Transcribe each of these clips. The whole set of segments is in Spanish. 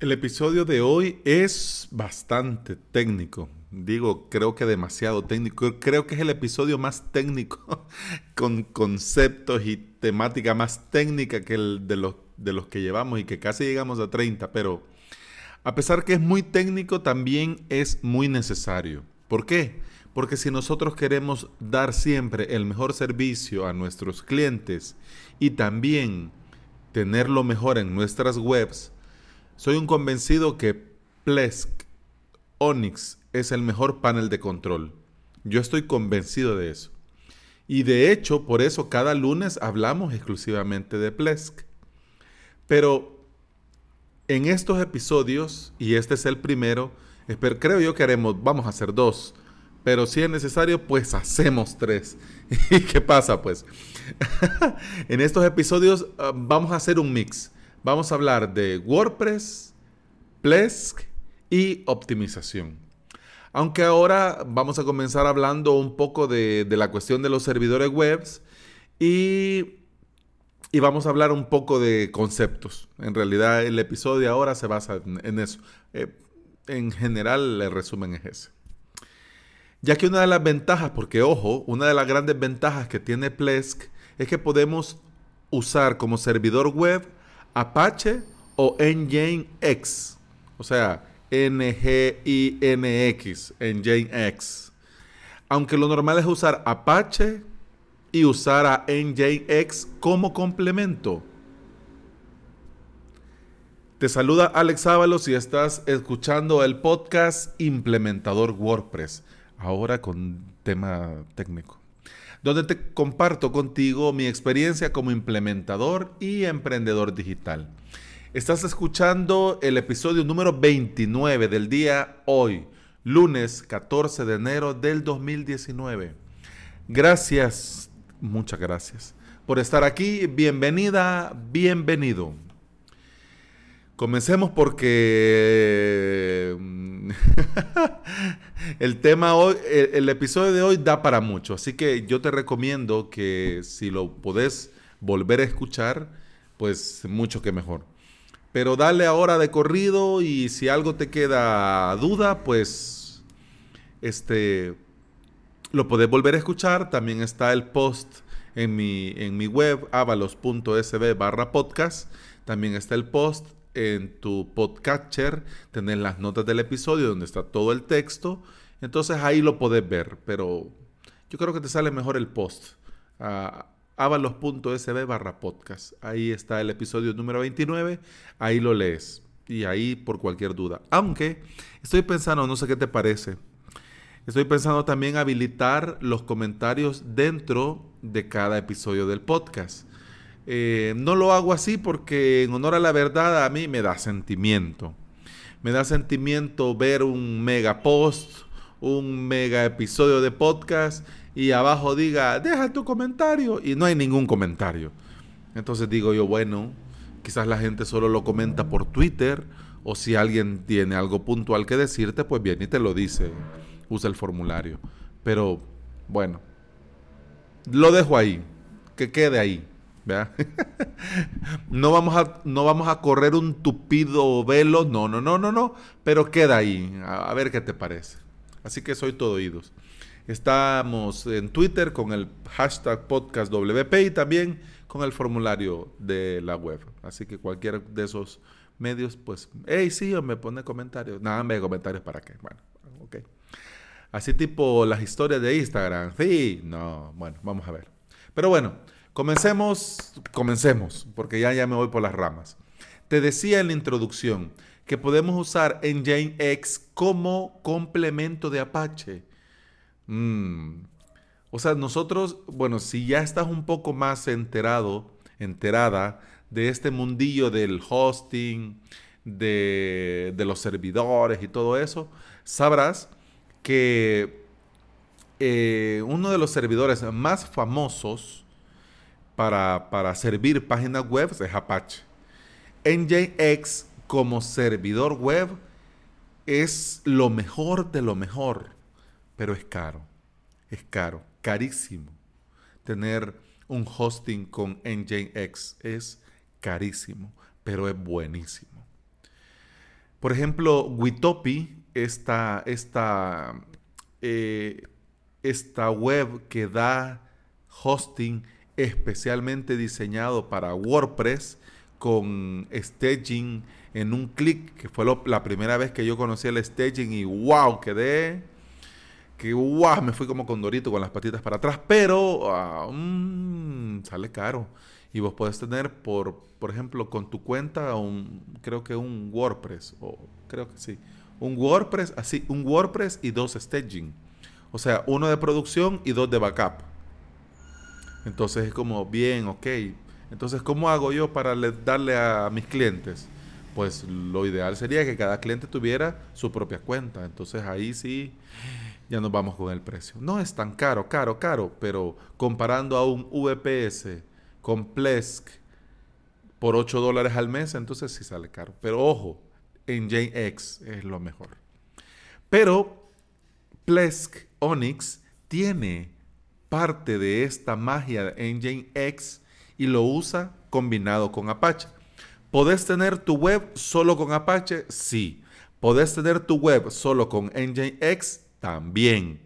El episodio de hoy es bastante técnico. Digo, creo que demasiado técnico. Creo que es el episodio más técnico, con conceptos y temática más técnica que el de los, de los que llevamos y que casi llegamos a 30. Pero a pesar que es muy técnico, también es muy necesario. ¿Por qué? Porque si nosotros queremos dar siempre el mejor servicio a nuestros clientes y también tener lo mejor en nuestras webs, soy un convencido que Plesk Onyx es el mejor panel de control. Yo estoy convencido de eso. Y de hecho, por eso cada lunes hablamos exclusivamente de Plesk. Pero en estos episodios, y este es el primero, creo yo que haremos, vamos a hacer dos, pero si es necesario, pues hacemos tres. ¿Y qué pasa? Pues en estos episodios ah, vamos a hacer un mix. Vamos a hablar de WordPress, Plesk y optimización. Aunque ahora vamos a comenzar hablando un poco de, la cuestión de los servidores webs y, y, vamos a hablar un poco de conceptos. En realidad el episodio ahora se basa en, eso. Eh, en general el resumen es ese. Ya que una de las ventajas, porque ojo, una de las grandes ventajas que tiene Plesk es que podemos usar como servidor web Apache o Nginx. O sea, N-G-I-N-X, Nginx. Aunque lo normal es usar Apache y usar a Nginx como complemento. Te saluda Alex Ábalos y estás escuchando el podcast Implementador WordPress. Ahora con tema técnico donde te comparto contigo mi experiencia como implementador y emprendedor digital. Estás escuchando el episodio número 29 del día hoy, lunes 14 de enero del 2019. Gracias, muchas gracias por estar aquí. Bienvenida, bienvenido. Comencemos porque mm, el tema hoy, el, episodio de hoy da para mucho, así que yo te recomiendo que si lo podés volver a escuchar, pues mucho que mejor. Pero dale ahora de corrido y si algo te queda duda, pues este lo podés volver a escuchar. También está el post en mi, en mi web, avalos.sb podcast. También está el post en tu podcatcher, tenés las notas del episodio donde está todo el texto. Entonces ahí lo podés ver, pero yo creo que te sale mejor el post. Uh, avalos.sb barra podcast. Ahí está el episodio número 29. Ahí lo lees. Y ahí por cualquier duda. Aunque estoy pensando, no sé qué te parece. Estoy pensando también habilitar los comentarios dentro de cada episodio del podcast. Eh, no lo hago así porque en honor a la verdad a mí me da sentimiento. Me da sentimiento ver un mega post, un mega episodio de podcast y abajo diga, deja tu comentario y no hay ningún comentario. Entonces digo yo, bueno, quizás la gente solo lo comenta por Twitter o si alguien tiene algo puntual que decirte, pues bien, y te lo dice, usa el formulario. Pero bueno, lo dejo ahí, que quede ahí. no, vamos a, no vamos a correr un tupido velo, no, no, no, no, no, pero queda ahí, a, ver qué te parece. Así que soy todo oídos. Estamos en Twitter con el hashtag podcastwp y también con el formulario de la web. Así que cualquier de esos medios, pues, hey, sí, me pone comentarios. Nada, me comentarios para qué. Bueno, ok. Así tipo las historias de Instagram. Sí, no, bueno, vamos a ver. Pero bueno, Comencemos, comencemos, porque ya, ya me voy por las ramas. Te decía en la introducción que podemos usar Nginx como complemento de Apache. Mm. O sea, nosotros, bueno, si ya estás un poco más enterado, enterada de este mundillo del hosting, de, los servidores y todo eso, sabrás que eh, uno de los servidores más famosos para, servir páginas web es Apache. NJX como servidor web es lo mejor de lo mejor, pero es caro. Es caro, carísimo. Tener un hosting con NJX es carísimo, pero es buenísimo. Por ejemplo, Witopi, esta, esta, eh, esta web que da hosting especialmente diseñado para WordPress con staging en un clic, que fue la primera vez que yo conocí el staging y wow, quedé, que wow, me fui como con Dorito con las patitas para atrás, pero ah, mm, sale caro. Y vos podés tener, por, por ejemplo, con tu cuenta, un, creo que un WordPress, o creo que sí, un WordPress, así, un WordPress y dos staging. O sea, uno de producción y dos de backup. Entonces es como, bien, ok. Entonces, ¿cómo hago yo para darle a mis clientes? Pues lo ideal sería que cada cliente tuviera su propia cuenta. Entonces ahí sí, ya nos vamos con el precio. No es tan caro, caro, caro, pero comparando a un VPS con Plesk por 8 dólares al mes, entonces sí sale caro. Pero ojo, en JX es lo mejor. Pero Plesk Onyx tiene parte de esta magia de Engine X y lo usa combinado con Apache. ¿Podés tener tu web solo con Apache? Sí. ¿Podés tener tu web solo con Nginx? También.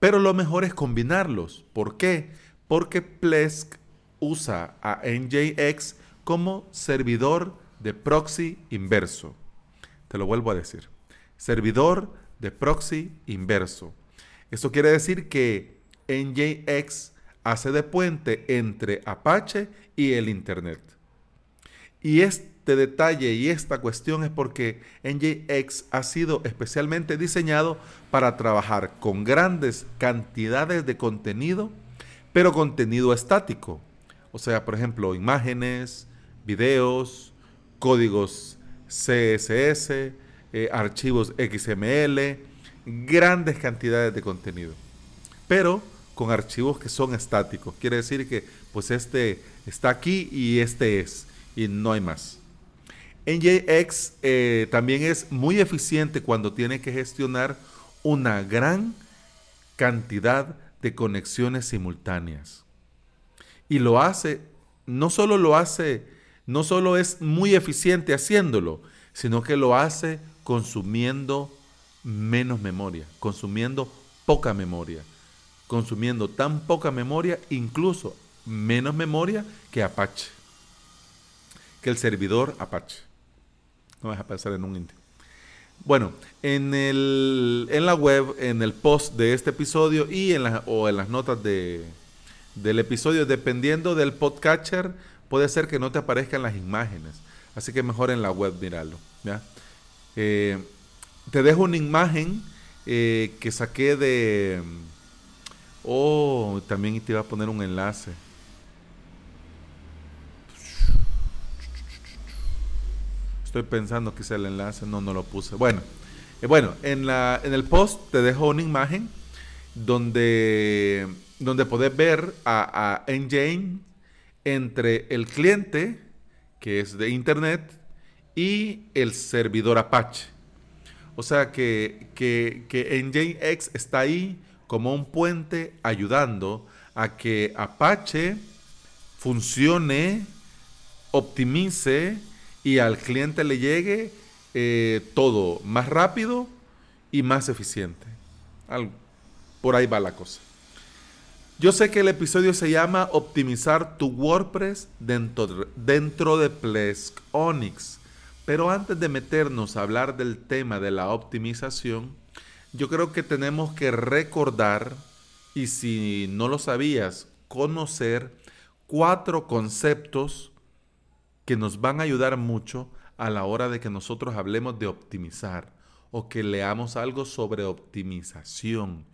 Pero lo mejor es combinarlos. ¿Por qué? Porque Plesk usa a Nginx como servidor de proxy inverso. Te lo vuelvo a decir. Servidor de proxy inverso. Eso quiere decir que NJX hace de puente entre Apache y el Internet. Y este detalle y esta cuestión es porque NJX ha sido especialmente diseñado para trabajar con grandes cantidades de contenido, pero contenido estático. O sea, por ejemplo, imágenes, videos, códigos CSS, eh, archivos XML, grandes cantidades de contenido. Pero con archivos que son estáticos. Quiere decir que pues este está aquí y este es y no hay más. NJX eh, también es muy eficiente cuando tiene que gestionar una gran cantidad de conexiones simultáneas. Y lo hace, no solo lo hace, no solo es muy eficiente haciéndolo, sino que lo hace consumiendo menos memoria, consumiendo poca memoria consumiendo tan poca memoria, incluso menos memoria que Apache, que el servidor Apache. No vas a pensar en un Intel. Bueno, en, el, en la web, en el post de este episodio y en o en las notas de, del episodio, dependiendo del podcatcher, puede ser que no te aparezcan las imágenes. Así que mejor en la web mirarlo. Eh, te dejo una imagen eh, que saqué de Oh, también te iba a poner un enlace. Estoy pensando que sea el enlace. No, no lo puse. Bueno, eh, bueno en, la, en el post te dejo una imagen donde, donde podés ver a, a entre el cliente, que es de Internet, y el servidor Apache. O sea que, que, que Nginx está ahí como un puente ayudando a que Apache funcione, optimice y al cliente le llegue eh, todo más rápido y más eficiente. por ahí va la cosa. Yo sé que el episodio se llama Optimizar tu WordPress dentro, dentro de Plesk Onyx. Pero antes de meternos a hablar del tema de la optimización, yo creo que tenemos que recordar, y si no lo sabías, conocer cuatro conceptos que nos van a ayudar mucho a la hora de que nosotros hablemos de optimizar o que leamos algo sobre optimización.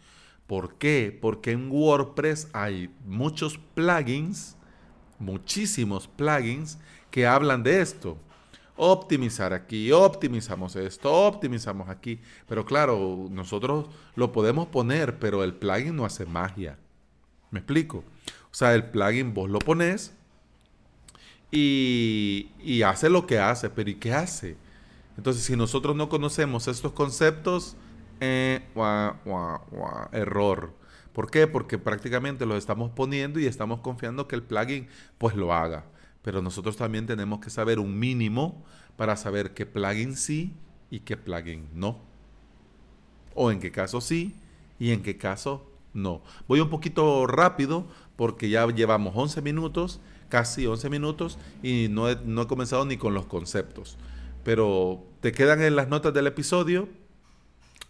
¿Por qué? Porque en WordPress hay muchos plugins, muchísimos plugins que hablan de esto optimizar aquí, optimizamos esto, optimizamos aquí. Pero claro, nosotros lo podemos poner, pero el plugin no hace magia. ¿Me explico? O sea, el plugin vos lo pones y, hace lo que hace, pero ¿y qué hace? Entonces, si nosotros no conocemos estos conceptos, eh, error. ¿Por qué? Porque prácticamente lo estamos poniendo y estamos confiando que el plugin pues lo haga pero nosotros también tenemos que saber un mínimo para saber qué plugin sí y qué plugin no. O en qué caso sí y en qué caso no. Voy un poquito rápido porque ya llevamos 11 minutos, casi 11 minutos, y no he, no he comenzado ni con los conceptos. Pero te quedan en las notas del episodio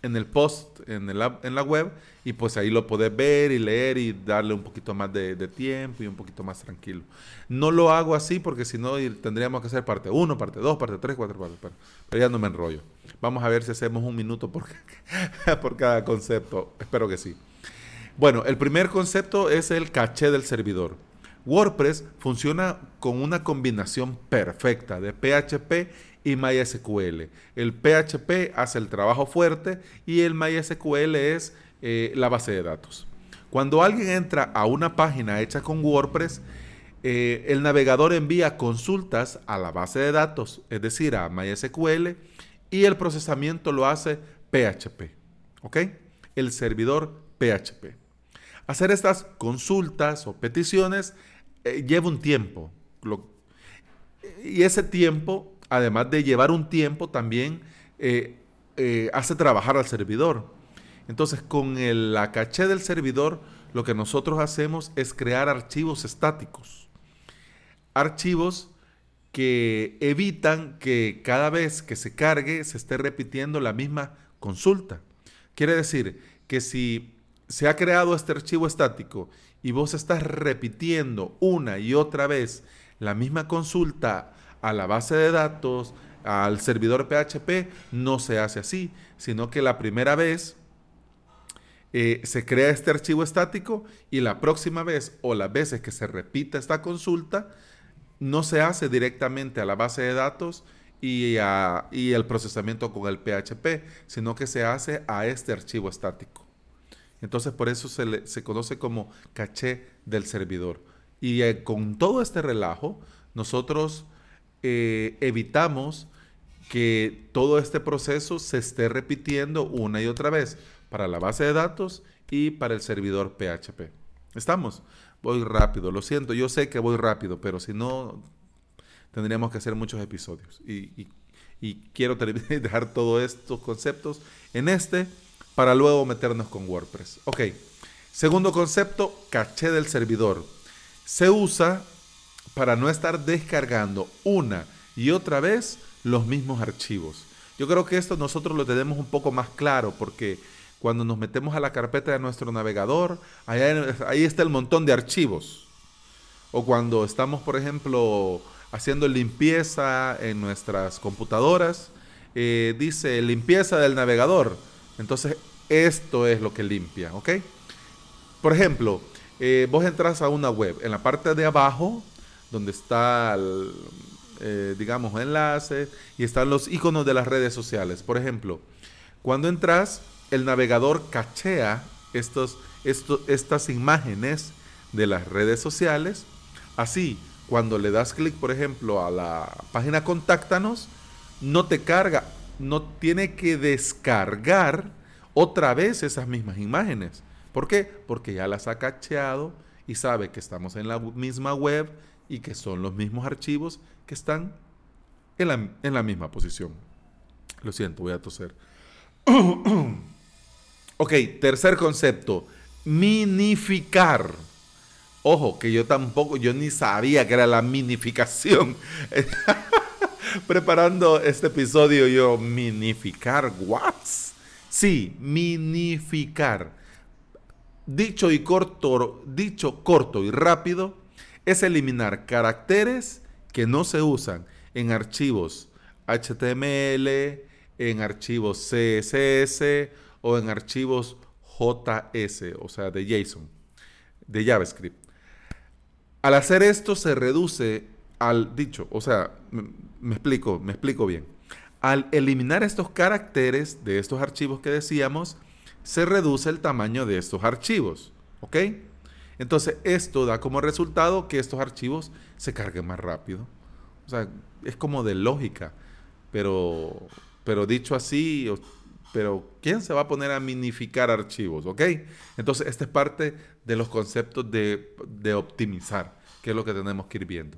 en el post, en, el, en la web, y pues ahí lo podés ver y leer y darle un poquito más de, tiempo y un poquito más tranquilo. No lo hago así porque si no tendríamos que hacer parte 1, parte 2, parte 3, 4, parte, pero, pero ya no me enrollo. Vamos a ver si hacemos un minuto por, por cada concepto. Espero que sí. Bueno, el primer concepto es el caché del servidor. WordPress funciona con una combinación perfecta de PHP y MySQL. El PHP hace el trabajo fuerte y el MySQL es eh, la base de datos. Cuando alguien entra a una página hecha con WordPress, eh, el navegador envía consultas a la base de datos, es decir, a MySQL, y el procesamiento lo hace PHP. ¿Ok? El servidor PHP. Hacer estas consultas o peticiones eh, lleva un tiempo. y ese tiempo además de llevar un tiempo, también eh, eh, hace trabajar al servidor. Entonces, con el, la caché del servidor, lo que nosotros hacemos es crear archivos estáticos. Archivos que evitan que cada vez que se cargue se esté repitiendo la misma consulta. Quiere decir que si se ha creado este archivo estático y vos estás repitiendo una y otra vez la misma consulta a la base de datos, al servidor PHP, no se hace así, sino que la primera vez eh, se crea este archivo estático y la próxima vez o las veces que se repita esta consulta, no se hace directamente a la base de datos y, el procesamiento con el PHP, sino que se hace a este archivo estático. Entonces por eso se, se conoce como caché del servidor. Y eh, con todo este relajo, nosotros eh, evitamos que todo este proceso se esté repitiendo una y otra vez para la base de datos y para el servidor PHP. ¿Estamos? Voy rápido, lo siento, yo sé que voy rápido, pero si no, tendríamos que hacer muchos episodios. Y, y quiero dejar todos estos conceptos en este para luego meternos con WordPress. Ok, segundo concepto, caché del servidor. Se usa para no estar descargando una y otra vez los mismos archivos. Yo creo que esto nosotros lo tenemos un poco más claro porque cuando nos metemos a la carpeta de nuestro navegador, ahí, está el montón de archivos. O cuando estamos, por ejemplo, haciendo limpieza en nuestras computadoras, eh, dice limpieza del navegador. Entonces, esto es lo que limpia, ¿ok? Por ejemplo, eh, vos entras a una web, en la parte de abajo donde está, el, eh, digamos, enlace y están los iconos de las redes sociales. Por ejemplo, cuando entras, el navegador cachea estos, estas imágenes de las redes sociales. Así, cuando le das clic, por ejemplo, a la página Contáctanos, no te carga, no tiene que descargar otra vez esas mismas imágenes. ¿Por qué? Porque ya las ha cacheado y sabe que estamos en la misma web y que son los mismos archivos que están en la, en la misma posición. Lo siento, voy a toser. ok, tercer concepto, minificar. Ojo, que yo tampoco, yo ni sabía que era la minificación. Preparando este episodio yo, minificar, ¿what? Sí, minificar. Dicho y corto, dicho corto y rápido, es eliminar caracteres que no se usan en archivos HTML, en archivos CSS o en archivos JS, o sea, de JSON, de JavaScript. Al hacer esto se reduce al dicho, o sea, me, explico, me explico bien. Al eliminar estos caracteres de estos archivos que decíamos, se reduce el tamaño de estos archivos, ¿ok? Entonces, esto da como resultado que estos archivos se carguen más rápido. O sea, es como de lógica. Pero, pero dicho así, pero ¿quién se va a poner a minificar archivos? ¿Ok? Entonces, esta es parte de los conceptos de, de optimizar, que es lo que tenemos que ir viendo.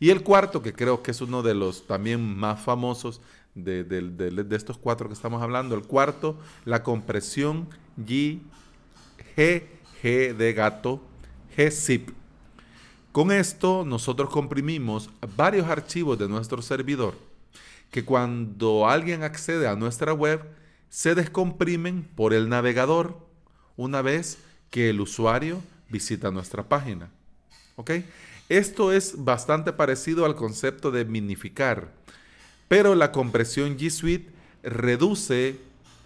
Y el cuarto, que creo que es uno de los también más famosos de, estos cuatro que estamos hablando, el cuarto, la compresión G, G, G de gato, G-zip. Con esto nosotros comprimimos varios archivos de nuestro servidor que cuando alguien accede a nuestra web se descomprimen por el navegador una vez que el usuario visita nuestra página. ¿Ok? Esto es bastante parecido al concepto de minificar, pero la compresión G Suite reduce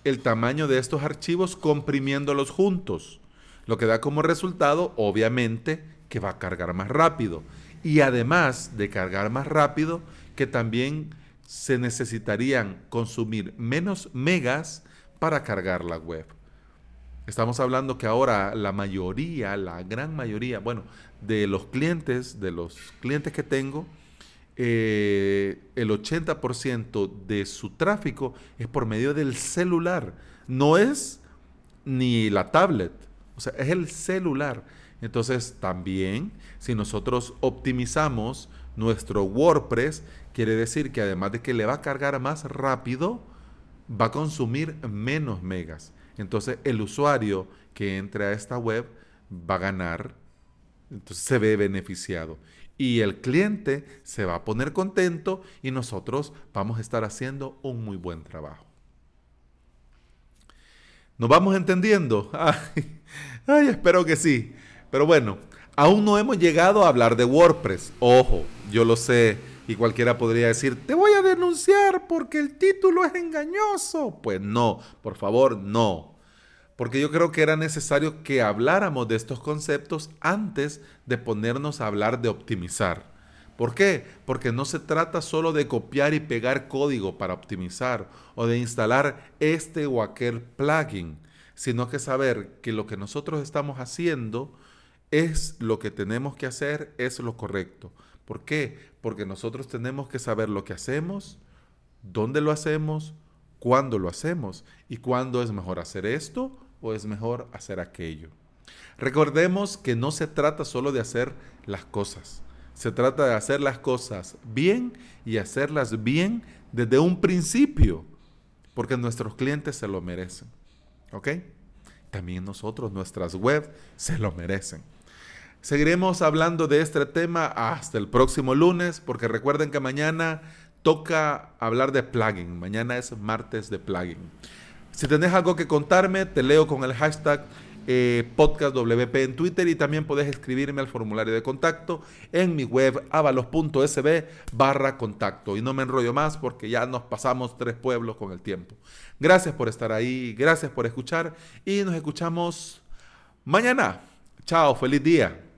el tamaño de estos archivos comprimiéndolos juntos, lo que da como resultado, obviamente, que va a cargar más rápido. Y además de cargar más rápido, que también se necesitarían consumir menos megas para cargar la web. Estamos hablando que ahora la mayoría, la gran mayoría, bueno, de los clientes, de los clientes que tengo, eh, el 80% de su tráfico es por medio del celular. No es ni la tablet, o sea, es el celular. Entonces, también, si nosotros optimizamos nuestro WordPress, quiere decir que además de que le va a cargar más rápido, va a consumir menos megas. Entonces el usuario que entre a esta web va a ganar, entonces se ve beneficiado. Y el cliente se va a poner contento y nosotros vamos a estar haciendo un muy buen trabajo. ¿Nos vamos entendiendo? Ay, espero que sí. Pero bueno, aún no hemos llegado a hablar de WordPress. Ojo, yo lo sé y cualquiera podría decir, te voy a denunciar porque el título es engañoso. Pues no, por favor, no. Porque yo creo que era necesario que habláramos de estos conceptos antes de ponernos a hablar de optimizar. ¿Por qué? Porque no se trata solo de copiar y pegar código para optimizar o de instalar este o aquel plugin, sino que saber que lo que nosotros estamos haciendo es lo que tenemos que hacer, es lo correcto. ¿Por qué? Porque nosotros tenemos que saber lo que hacemos, dónde lo hacemos, cuándo lo hacemos y cuándo es mejor hacer esto o es mejor hacer aquello. Recordemos que no se trata solo de hacer las cosas, se trata de hacer las cosas bien y hacerlas bien desde un principio, porque nuestros clientes se lo merecen. ¿Ok? También nosotros, nuestras webs, se lo merecen. Seguiremos hablando de este tema hasta el próximo lunes, porque recuerden que mañana toca hablar de plugin. Mañana es martes de plugin. Si tenés algo que contarme, te leo con el hashtag eh, podcastwp en Twitter y también podés escribirme al formulario de contacto en mi web avalos.sb barra contacto. Y no me enrollo más porque ya nos pasamos tres pueblos con el tiempo. Gracias por estar ahí, gracias por escuchar y nos escuchamos mañana. Chao, feliz día.